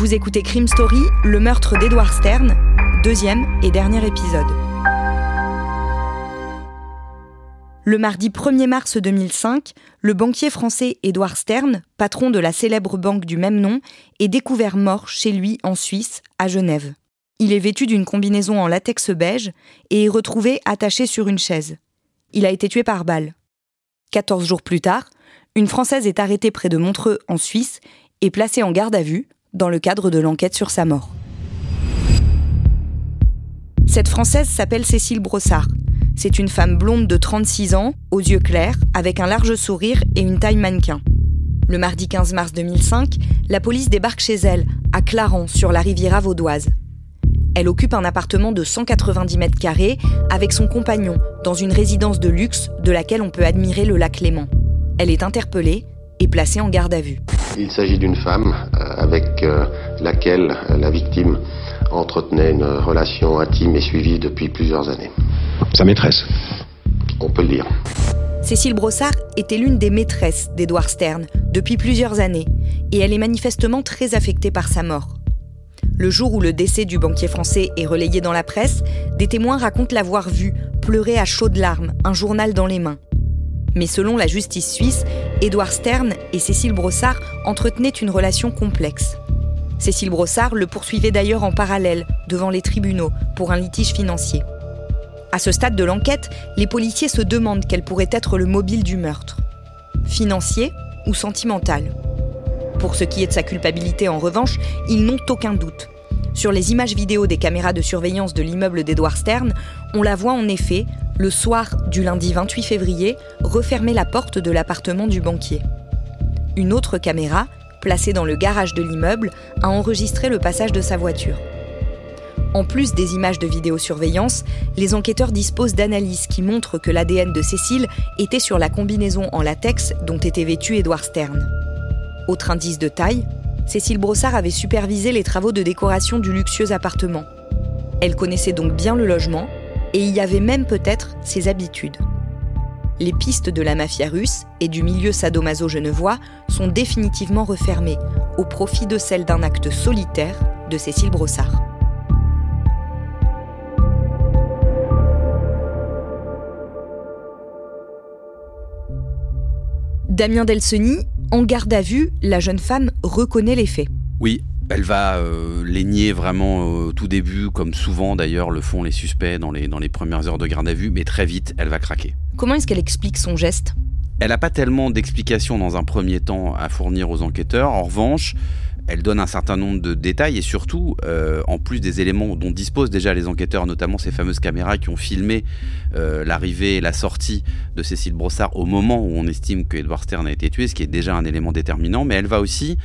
Vous écoutez Crime Story, le meurtre d'Edward Stern, deuxième et dernier épisode. Le mardi 1er mars 2005, le banquier français Edward Stern, patron de la célèbre banque du même nom, est découvert mort chez lui en Suisse, à Genève. Il est vêtu d'une combinaison en latex beige et est retrouvé attaché sur une chaise. Il a été tué par balle. 14 jours plus tard, une Française est arrêtée près de Montreux, en Suisse, et placée en garde à vue dans le cadre de l'enquête sur sa mort. Cette Française s'appelle Cécile Brossard. C'est une femme blonde de 36 ans, aux yeux clairs, avec un large sourire et une taille mannequin. Le mardi 15 mars 2005, la police débarque chez elle, à Clarence, sur la Riviera vaudoise. Elle occupe un appartement de 190 mètres carrés avec son compagnon dans une résidence de luxe de laquelle on peut admirer le lac Léman. Elle est interpellée et placée en garde à vue. Il s'agit d'une femme euh, avec euh, laquelle la victime entretenait une relation intime et suivie depuis plusieurs années. Sa maîtresse On peut le dire. Cécile Brossard était l'une des maîtresses d'Edouard Stern depuis plusieurs années et elle est manifestement très affectée par sa mort. Le jour où le décès du banquier français est relayé dans la presse, des témoins racontent l'avoir vu pleurer à chaudes larmes, un journal dans les mains. Mais selon la justice suisse, Édouard Stern et Cécile Brossard entretenaient une relation complexe. Cécile Brossard le poursuivait d'ailleurs en parallèle devant les tribunaux pour un litige financier. À ce stade de l'enquête, les policiers se demandent quel pourrait être le mobile du meurtre. Financier ou sentimental? Pour ce qui est de sa culpabilité en revanche, ils n'ont aucun doute. Sur les images vidéo des caméras de surveillance de l'immeuble d'Edouard Stern, on la voit en effet, le soir du lundi 28 février, refermer la porte de l'appartement du banquier. Une autre caméra, placée dans le garage de l'immeuble, a enregistré le passage de sa voiture. En plus des images de vidéosurveillance, les enquêteurs disposent d'analyses qui montrent que l'ADN de Cécile était sur la combinaison en latex dont était vêtu Edouard Stern. Autre indice de taille, Cécile Brossard avait supervisé les travaux de décoration du luxueux appartement. Elle connaissait donc bien le logement et y avait même peut-être ses habitudes. Les pistes de la mafia russe et du milieu sadomaso genevois sont définitivement refermées au profit de celle d'un acte solitaire de Cécile Brossard. Damien Delseny, en garde à vue, la jeune femme reconnaît les faits. Oui, elle va euh, les nier vraiment au tout début, comme souvent d'ailleurs le font les suspects dans les, dans les premières heures de garde à vue, mais très vite, elle va craquer. Comment est-ce qu'elle explique son geste? Elle n'a pas tellement d'explications dans un premier temps à fournir aux enquêteurs. En revanche, elle donne un certain nombre de détails et surtout, euh, en plus des éléments dont disposent déjà les enquêteurs, notamment ces fameuses caméras qui ont filmé euh, l'arrivée et la sortie de Cécile Brossard au moment où on estime que Edward Stern a été tué, ce qui est déjà un élément déterminant, mais elle va aussi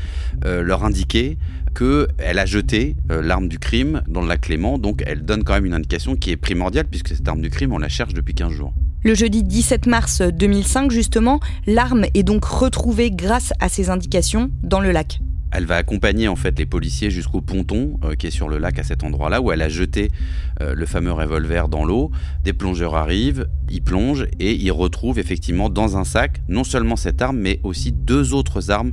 euh, leur indiquer qu'elle a jeté l'arme du crime dans le lac Clément, donc elle donne quand même une indication qui est primordiale puisque cette arme du crime, on la cherche depuis 15 jours. Le jeudi 17 mars 2005, justement, l'arme est donc retrouvée grâce à ces indications dans le lac. Elle va accompagner en fait les policiers jusqu'au ponton euh, qui est sur le lac à cet endroit-là où elle a jeté euh, le fameux revolver dans l'eau. Des plongeurs arrivent, ils plongent et ils retrouvent effectivement dans un sac non seulement cette arme mais aussi deux autres armes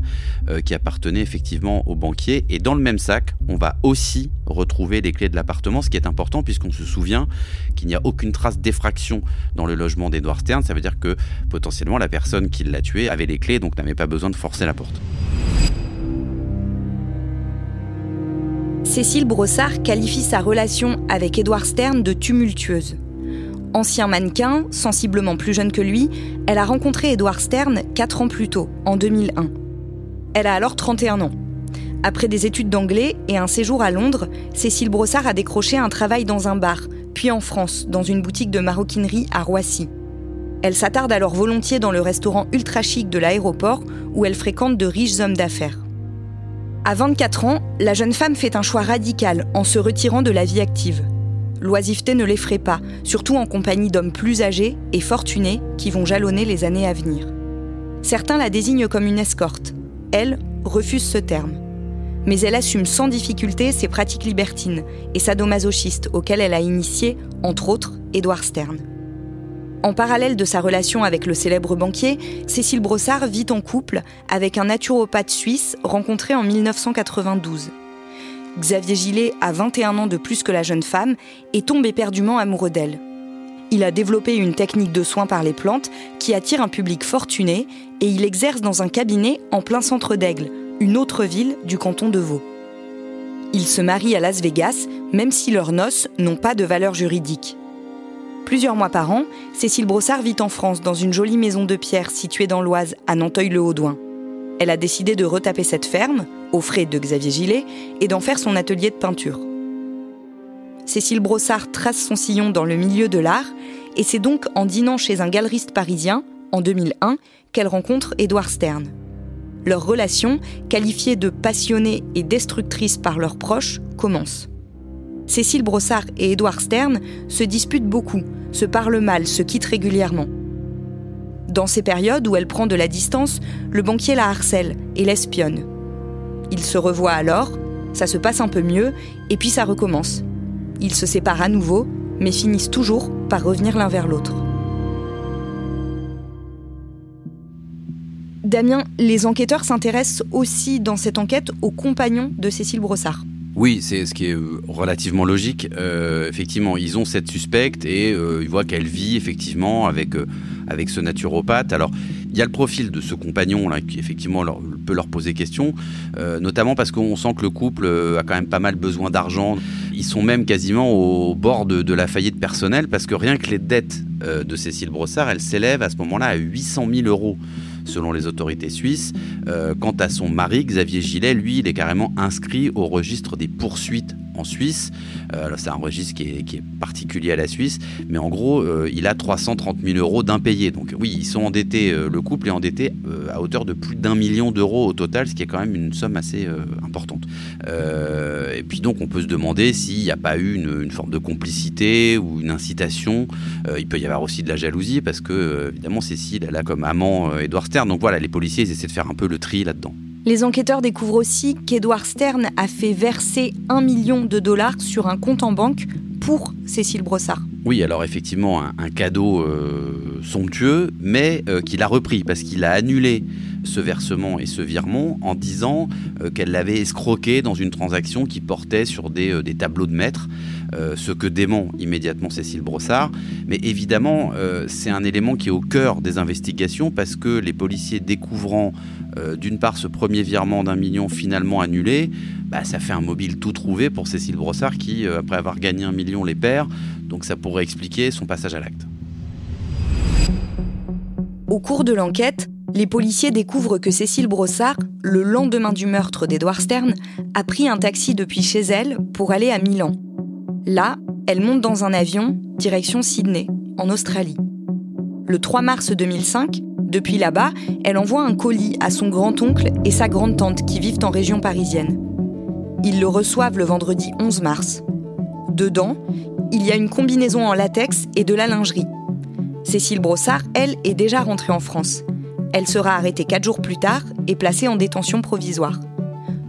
euh, qui appartenaient effectivement au banquier. Et dans le même sac, on va aussi retrouver les clés de l'appartement, ce qui est important puisqu'on se souvient qu'il n'y a aucune trace d'effraction dans le logement d'Edward Stern. Ça veut dire que potentiellement la personne qui l'a tué avait les clés donc n'avait pas besoin de forcer la porte. Cécile Brossard qualifie sa relation avec Edouard Stern de tumultueuse. Ancien mannequin, sensiblement plus jeune que lui, elle a rencontré Edouard Stern 4 ans plus tôt, en 2001. Elle a alors 31 ans. Après des études d'anglais et un séjour à Londres, Cécile Brossard a décroché un travail dans un bar, puis en France, dans une boutique de maroquinerie à Roissy. Elle s'attarde alors volontiers dans le restaurant ultra chic de l'aéroport où elle fréquente de riches hommes d'affaires. À 24 ans, la jeune femme fait un choix radical en se retirant de la vie active. L'oisiveté ne l'effraie pas, surtout en compagnie d'hommes plus âgés et fortunés qui vont jalonner les années à venir. Certains la désignent comme une escorte. Elle refuse ce terme. Mais elle assume sans difficulté ses pratiques libertines et sadomasochistes auxquelles elle a initié, entre autres, Édouard Stern. En parallèle de sa relation avec le célèbre banquier, Cécile Brossard vit en couple avec un naturopathe suisse rencontré en 1992. Xavier Gillet a 21 ans de plus que la jeune femme et tombe éperdument amoureux d'elle. Il a développé une technique de soins par les plantes qui attire un public fortuné et il exerce dans un cabinet en plein centre d'Aigle, une autre ville du canton de Vaud. Ils se marient à Las Vegas, même si leurs noces n'ont pas de valeur juridique. Plusieurs mois par an, Cécile Brossard vit en France dans une jolie maison de pierre située dans l'Oise, à Nanteuil-le-Haudouin. Elle a décidé de retaper cette ferme, aux frais de Xavier Gillet, et d'en faire son atelier de peinture. Cécile Brossard trace son sillon dans le milieu de l'art, et c'est donc en dînant chez un galeriste parisien, en 2001, qu'elle rencontre Édouard Stern. Leur relation, qualifiée de passionnée et destructrice par leurs proches, commence. Cécile Brossard et Édouard Stern se disputent beaucoup, se parlent mal, se quittent régulièrement. Dans ces périodes où elle prend de la distance, le banquier la harcèle et l'espionne. Ils se revoient alors, ça se passe un peu mieux, et puis ça recommence. Ils se séparent à nouveau, mais finissent toujours par revenir l'un vers l'autre. Damien, les enquêteurs s'intéressent aussi dans cette enquête aux compagnons de Cécile Brossard. Oui, c'est ce qui est euh, relativement logique. Euh, effectivement, ils ont cette suspecte et euh, ils voient qu'elle vit effectivement avec, avec ce naturopathe. Alors, il y a le profil de ce compagnon là qui effectivement peut leur poser question, notamment parce qu'on sent que le couple a quand même pas mal besoin d'argent. Ils sont même quasiment au bord de, de, la faillite personnelle parce que rien que les dettes de Cécile Brossard, elles s'élèvent à ce moment-là à 800 000 euros selon les autorités suisses. Euh, quant à son mari, Xavier Gillet, lui, il est carrément inscrit au registre des poursuites en Suisse. Euh, c'est un registre qui est, particulier à la Suisse, mais en gros, euh, il a 330 000 euros d'impayés. Donc oui, ils sont endettés, le couple est endetté à hauteur de plus d'un million d'euros au total, ce qui est quand même une somme assez importante. et puis donc, on peut se demander s'il n'y a pas eu une, forme de complicité ou une incitation. il peut y avoir aussi de la jalousie, parce que évidemment, Cécile, elle a comme amant Edouard donc voilà, les policiers essaient de faire un peu le tri là-dedans. Les enquêteurs découvrent aussi qu'Edward Stern a fait verser un million de dollars sur un compte en banque pour Cécile Brossard. Oui, alors effectivement, un, cadeau euh, somptueux, mais euh, qu'il a repris parce qu'il a annulé ce versement et ce virement en disant euh, qu'elle l'avait escroqué dans une transaction qui portait sur des, tableaux de maître, ce que dément immédiatement Cécile Brossard. Mais évidemment, c'est un élément qui est au cœur des investigations parce que les policiers découvrant d'une part ce premier virement d'un million finalement annulé, bah, ça fait un mobile tout trouvé pour Cécile Brossard qui, après avoir gagné un million, les perd. Donc ça pourrait expliquer son passage à l'acte. Au cours de l'enquête, les policiers découvrent que Cécile Brossard, le lendemain du meurtre d'Edouard Stern, a pris un taxi depuis chez elle pour aller à Milan. Là, elle monte dans un avion, direction Sydney, en Australie. Le 3 mars 2005, depuis là-bas, elle envoie un colis à son grand-oncle et sa grande-tante qui vivent en région parisienne. Ils le reçoivent le vendredi 11 mars. Dedans, il y a une combinaison en latex et de la lingerie. Cécile Brossard, elle, est déjà rentrée en France. Elle sera arrêtée quatre jours plus tard et placée en détention provisoire.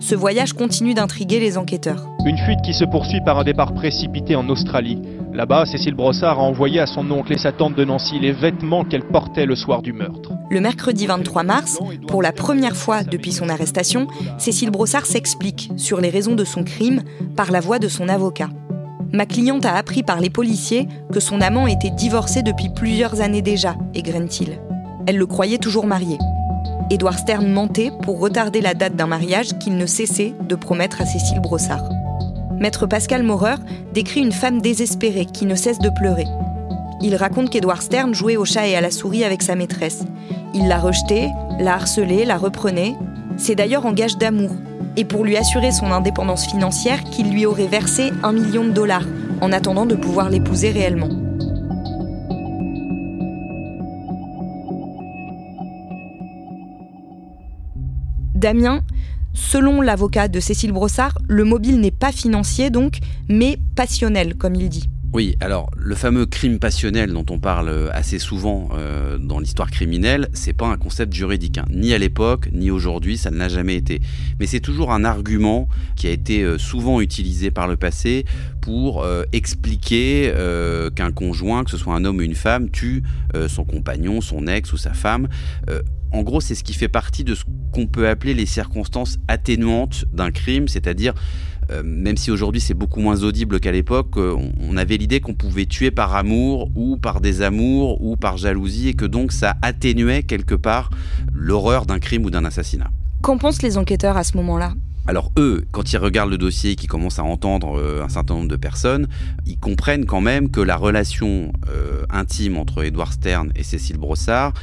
Ce voyage continue d'intriguer les enquêteurs. Une fuite qui se poursuit par un départ précipité en Australie. Là-bas, Cécile Brossard a envoyé à son oncle et sa tante de Nancy les vêtements qu'elle portait le soir du meurtre. Le mercredi 23 mars, pour la première fois depuis son arrestation, Cécile Brossard s'explique sur les raisons de son crime par la voix de son avocat. Ma cliente a appris par les policiers que son amant était divorcé depuis plusieurs années déjà, égrène-t-il. Elle le croyait toujours marié. Édouard Stern mentait pour retarder la date d'un mariage qu'il ne cessait de promettre à Cécile Brossard. Maître Pascal Maurer décrit une femme désespérée qui ne cesse de pleurer. Il raconte qu'Édouard Stern jouait au chat et à la souris avec sa maîtresse. Il l'a rejetée, l'a harcelée, la reprenait. C'est d'ailleurs en gage d'amour et pour lui assurer son indépendance financière qu'il lui aurait versé un million de dollars en attendant de pouvoir l'épouser réellement. Damien, selon l'avocat de Cécile Brossard, le mobile n'est pas financier donc, mais passionnel, comme il dit. Oui, alors le fameux crime passionnel dont on parle euh, assez souvent euh, dans l'histoire criminelle, c'est pas un concept juridique, hein. ni à l'époque, ni aujourd'hui, ça ne l'a jamais été. Mais c'est toujours un argument qui a été euh, souvent utilisé par le passé pour expliquer qu'un conjoint, que ce soit un homme ou une femme, tue son compagnon, son ex ou sa femme. en gros, c'est ce qui fait partie de ce qu'on peut appeler les circonstances atténuantes d'un crime, c'est-à-dire même si aujourd'hui c'est beaucoup moins audible qu'à l'époque, euh, on avait l'idée qu'on pouvait tuer par amour ou par désamour ou par jalousie et que donc ça atténuait quelque part l'horreur d'un crime ou d'un assassinat. Qu'en pensent les enquêteurs à ce moment-là? Alors eux, quand ils regardent le dossier et qu'ils commencent à entendre euh, un certain nombre de personnes, ils comprennent quand même que la relation euh, intime entre Edouard Stern et Cécile Brossard,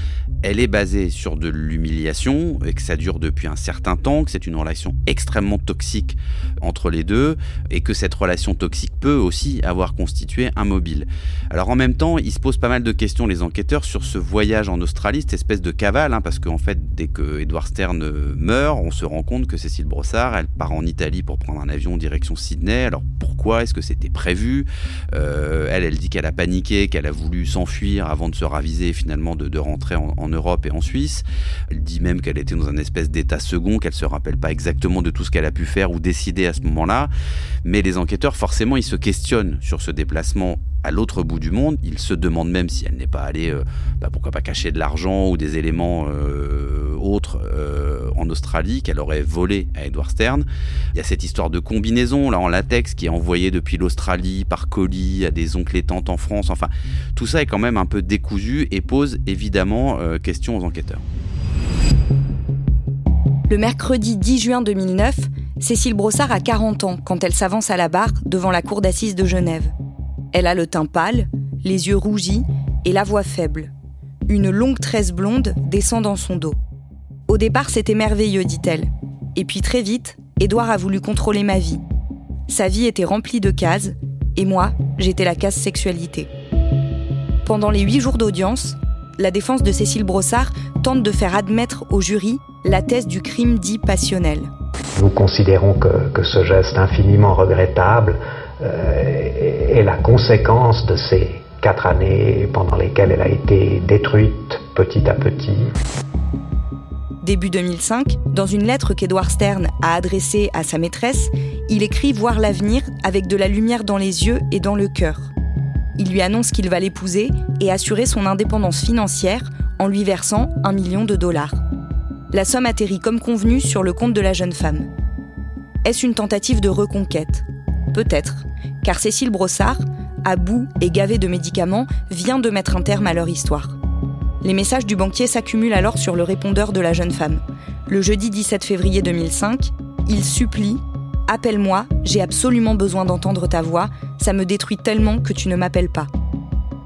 elle est basée sur de l'humiliation et que ça dure depuis un certain temps, que c'est une relation extrêmement toxique entre les deux et que cette relation toxique peut aussi avoir constitué un mobile. Alors en même temps, ils se posent pas mal de questions les enquêteurs sur ce voyage en Australie, cette espèce de cavale, hein, parce qu'en fait, dès que Edouard Stern meurt, on se rend compte que Cécile Brossard elle part en Italie pour prendre un avion en direction Sydney. Alors pourquoi Est-ce que c'était prévu? Euh, Elle, elle dit qu'elle a paniqué, qu'elle a voulu s'enfuir avant de se raviser finalement de, rentrer en, Europe et en Suisse. Elle dit même qu'elle était dans un espèce d'état second, qu'elle se rappelle pas exactement de tout ce qu'elle a pu faire ou décider à ce moment-là. Mais les enquêteurs, forcément, ils se questionnent sur ce déplacement à l'autre bout du monde. Ils se demandent même si elle n'est pas allée, euh, bah, pourquoi pas cacher de l'argent ou des éléments euh, autres en Australie qu'elle aurait volé à Edward Stern. Il y a cette histoire de combinaison en latex qui est envoyée depuis l'Australie par colis à des oncles et tantes en France. Enfin, tout ça est quand même un peu décousu et pose évidemment euh, question aux enquêteurs. Le mercredi 10 juin 2009, Cécile Brossard a 40 ans quand elle s'avance à la barre devant la cour d'assises de Genève. Elle a le teint pâle, les yeux rougis et la voix faible. Une longue tresse blonde descend dans son dos. Au départ, c'était merveilleux, dit-elle. Et puis très vite, Édouard a voulu contrôler ma vie. Sa vie était remplie de cases, et moi, j'étais la case sexualité. Pendant les huit jours d'audience, la défense de Cécile Brossard tente de faire admettre au jury la thèse du crime dit passionnel. Nous considérons que, ce geste infiniment regrettable euh, est la conséquence de ces quatre années pendant lesquelles elle a été détruite petit à petit début 2005, dans une lettre qu'Edward Stern a adressée à sa maîtresse, il écrit voir l'avenir avec de la lumière dans les yeux et dans le cœur. Il lui annonce qu'il va l'épouser et assurer son indépendance financière en lui versant un million de dollars. La somme atterrit comme convenu sur le compte de la jeune femme. Est-ce une tentative de reconquête? Peut-être, car Cécile Brossard, à bout et gavée de médicaments, vient de mettre un terme à leur histoire. Les messages du banquier s'accumulent alors sur le répondeur de la jeune femme. Le jeudi 17 février 2005, il supplie Appelle-moi, j'ai absolument besoin d'entendre ta voix, ça me détruit tellement que tu ne m'appelles pas.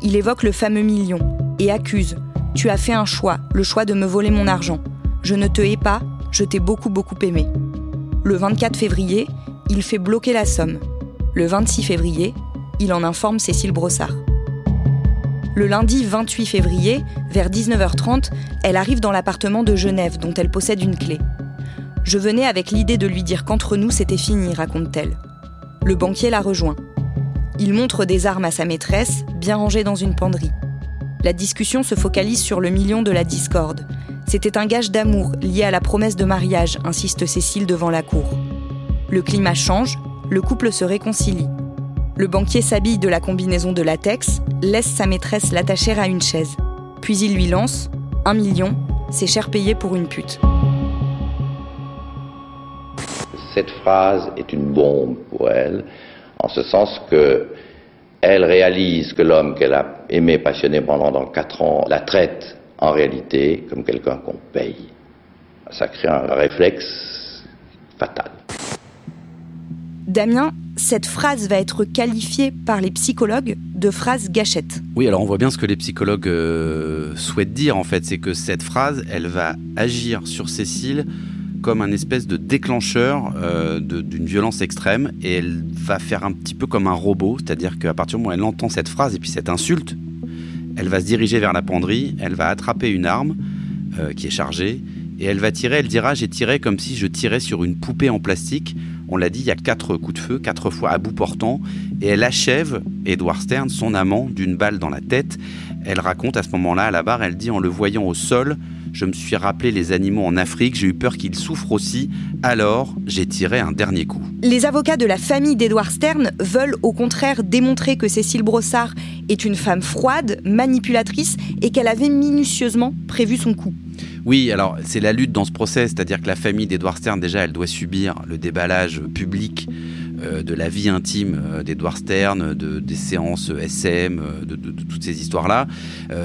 Il évoque le fameux million et accuse Tu as fait un choix, le choix de me voler mon argent. Je ne te hais pas, je t'ai beaucoup beaucoup aimé. Le 24 février, il fait bloquer la somme. Le 26 février, il en informe Cécile Brossard. Le lundi 28 février, vers 19h30, elle arrive dans l'appartement de Genève dont elle possède une clé. Je venais avec l'idée de lui dire qu'entre nous c'était fini, raconte-t-elle. Le banquier la rejoint. Il montre des armes à sa maîtresse, bien rangées dans une penderie. La discussion se focalise sur le million de la discorde. C'était un gage d'amour lié à la promesse de mariage, insiste Cécile devant la cour. Le climat change, le couple se réconcilie. Le banquier s'habille de la combinaison de latex, laisse sa maîtresse l'attacher à une chaise. Puis il lui lance un million, c'est cher payé pour une pute. Cette phrase est une bombe pour elle, en ce sens que elle réalise que l'homme qu'elle a aimé passionné pendant quatre ans la traite en réalité comme quelqu'un qu'on paye. Ça crée un réflexe fatal. Damien, cette phrase va être qualifiée par les psychologues de phrase gâchette. Oui, alors on voit bien ce que les psychologues euh, souhaitent dire en fait, c'est que cette phrase, elle va agir sur Cécile comme un espèce de déclencheur euh, d'une violence extrême et elle va faire un petit peu comme un robot, c'est-à-dire qu'à partir du moment où elle entend cette phrase et puis cette insulte, elle va se diriger vers la penderie, elle va attraper une arme euh, qui est chargée et elle va tirer, elle dira j'ai tiré comme si je tirais sur une poupée en plastique on l'a dit, il y a quatre coups de feu, quatre fois à bout portant, et elle achève Edward Stern, son amant, d'une balle dans la tête. Elle raconte à ce moment-là à la barre, elle dit en le voyant au sol, je me suis rappelé les animaux en Afrique, j'ai eu peur qu'ils souffrent aussi, alors j'ai tiré un dernier coup. Les avocats de la famille d'Edward Stern veulent au contraire démontrer que Cécile Brossard est une femme froide, manipulatrice et qu'elle avait minutieusement prévu son coup. Oui, alors c'est la lutte dans ce procès, c'est-à-dire que la famille d'Edward Stern, déjà, elle doit subir le déballage public de la vie intime d'Edward Stern, de, des séances SM, de, toutes ces histoires-là.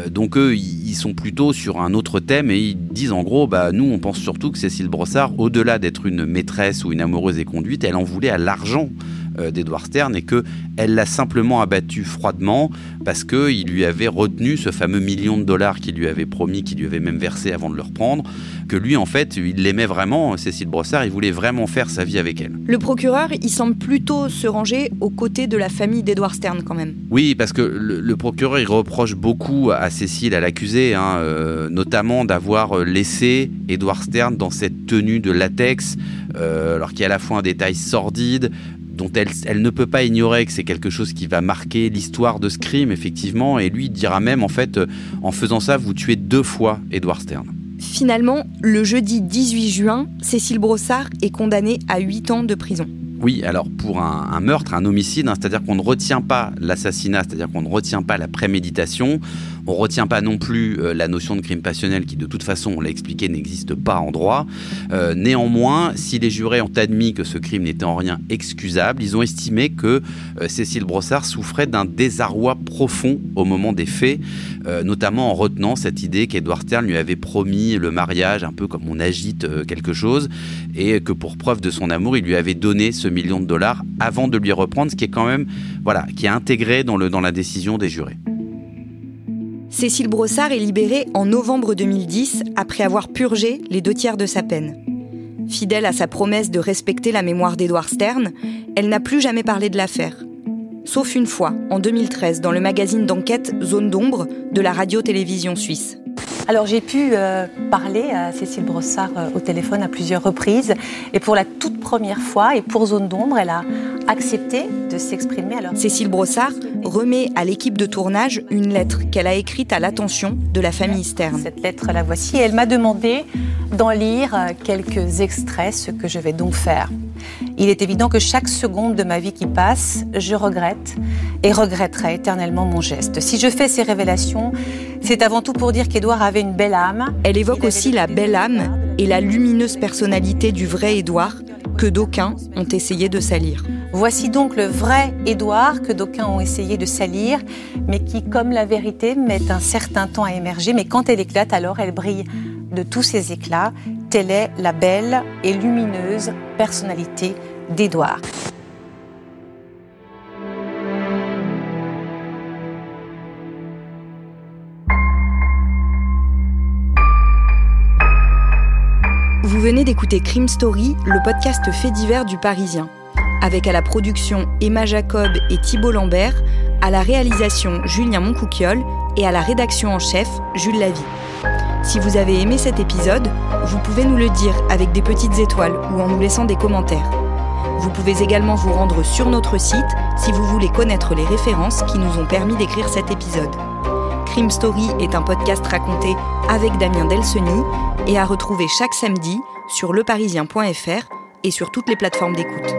donc eux, ils sont plutôt sur un autre thème et ils disent en gros, bah, nous, on pense surtout que Cécile Brossard, au-delà d'être une maîtresse ou une amoureuse et conduite, elle en voulait à l'argent euh, d'Edward Stern et qu'elle l'a simplement abattu froidement parce qu'il lui avait retenu ce fameux million de dollars qu'il lui avait promis, qu'il lui avait même versé avant de le reprendre, que lui en fait il l'aimait vraiment, Cécile Brossard, il voulait vraiment faire sa vie avec elle. Le procureur, il semble plutôt se ranger aux côtés de la famille d'Edward Stern quand même. Oui, parce que le, procureur il reproche beaucoup à Cécile, à l'accusé, hein, euh, notamment d'avoir laissé Edward Stern dans cette tenue de latex, euh, alors qu'il y a à la fois un détail sordide, dont elle, ne peut pas ignorer que c'est quelque chose qui va marquer l'histoire de ce crime, effectivement, et lui dira même, en fait, euh, en faisant ça, vous tuez deux fois Edward Stern. Finalement, le jeudi 18 juin, Cécile Brossard est condamnée à 8 ans de prison. Oui, alors pour un, meurtre, un homicide, hein, c'est-à-dire qu'on ne retient pas l'assassinat, c'est-à-dire qu'on ne retient pas la préméditation, on ne retient pas non plus euh, la notion de crime passionnel qui de toute façon, on l'a expliqué, n'existe pas en droit. Euh, néanmoins, si les jurés ont admis que ce crime n'était en rien excusable, ils ont estimé que euh, Cécile Brossard souffrait d'un désarroi profond au moment des faits, notamment en retenant cette idée qu'Edward Stern lui avait promis le mariage, un peu comme on agite quelque chose, et que pour preuve de son amour, il lui avait donné ce million de dollars avant de lui reprendre, ce qui est quand même, voilà, qui est intégré dans, le, dans la décision des jurés. Cécile Brossard est libérée en novembre 2010 après avoir purgé les deux tiers de sa peine. Fidèle à sa promesse de respecter la mémoire d'Edouard Stern, elle n'a plus jamais parlé de l'affaire. Sauf une fois, en 2013, dans le magazine d'enquête Zone d'ombre de la radio-télévision suisse. Alors j'ai pu euh, parler à Cécile Brossard euh, au téléphone à plusieurs reprises et pour la toute première fois et pour Zone d'ombre, elle a accepté de s'exprimer. Alors Cécile Brossard remet à l'équipe de tournage une lettre qu'elle a écrite à l'attention de la famille Stern. Cette lettre la voici et elle m'a demandé d'en lire euh, quelques extraits, ce que je vais donc faire. Il est évident que chaque seconde de ma vie qui passe, je regrette et regretterai éternellement mon geste. Si je fais ces révélations, c'est avant tout pour dire qu'Édouard avait une belle âme. Elle évoque aussi la belle âme et la lumineuse personnalité du vrai Édouard que d'aucuns ont essayé de salir. Voici donc le vrai Édouard que d'aucuns ont essayé de salir, mais qui, comme la vérité, met un certain temps à émerger. Mais quand elle éclate, alors elle brille de tous ses éclats. Telle est la belle et lumineuse personnalité d'Édouard. Vous venez d'écouter Crime Story, le podcast fait divers du Parisien, avec à la production Emma Jacob et Thibault Lambert, à la réalisation Julien Moncouquiole et à la rédaction en chef Jules Lavie. Si vous avez aimé cet épisode, vous pouvez nous le dire avec des petites étoiles ou en nous laissant des commentaires. Vous pouvez également vous rendre sur notre site si vous voulez connaître les références qui nous ont permis d'écrire cet épisode. Crime Story est un podcast raconté avec Damien Delseny et à retrouver chaque samedi sur leparisien.fr et sur toutes les plateformes d'écoute.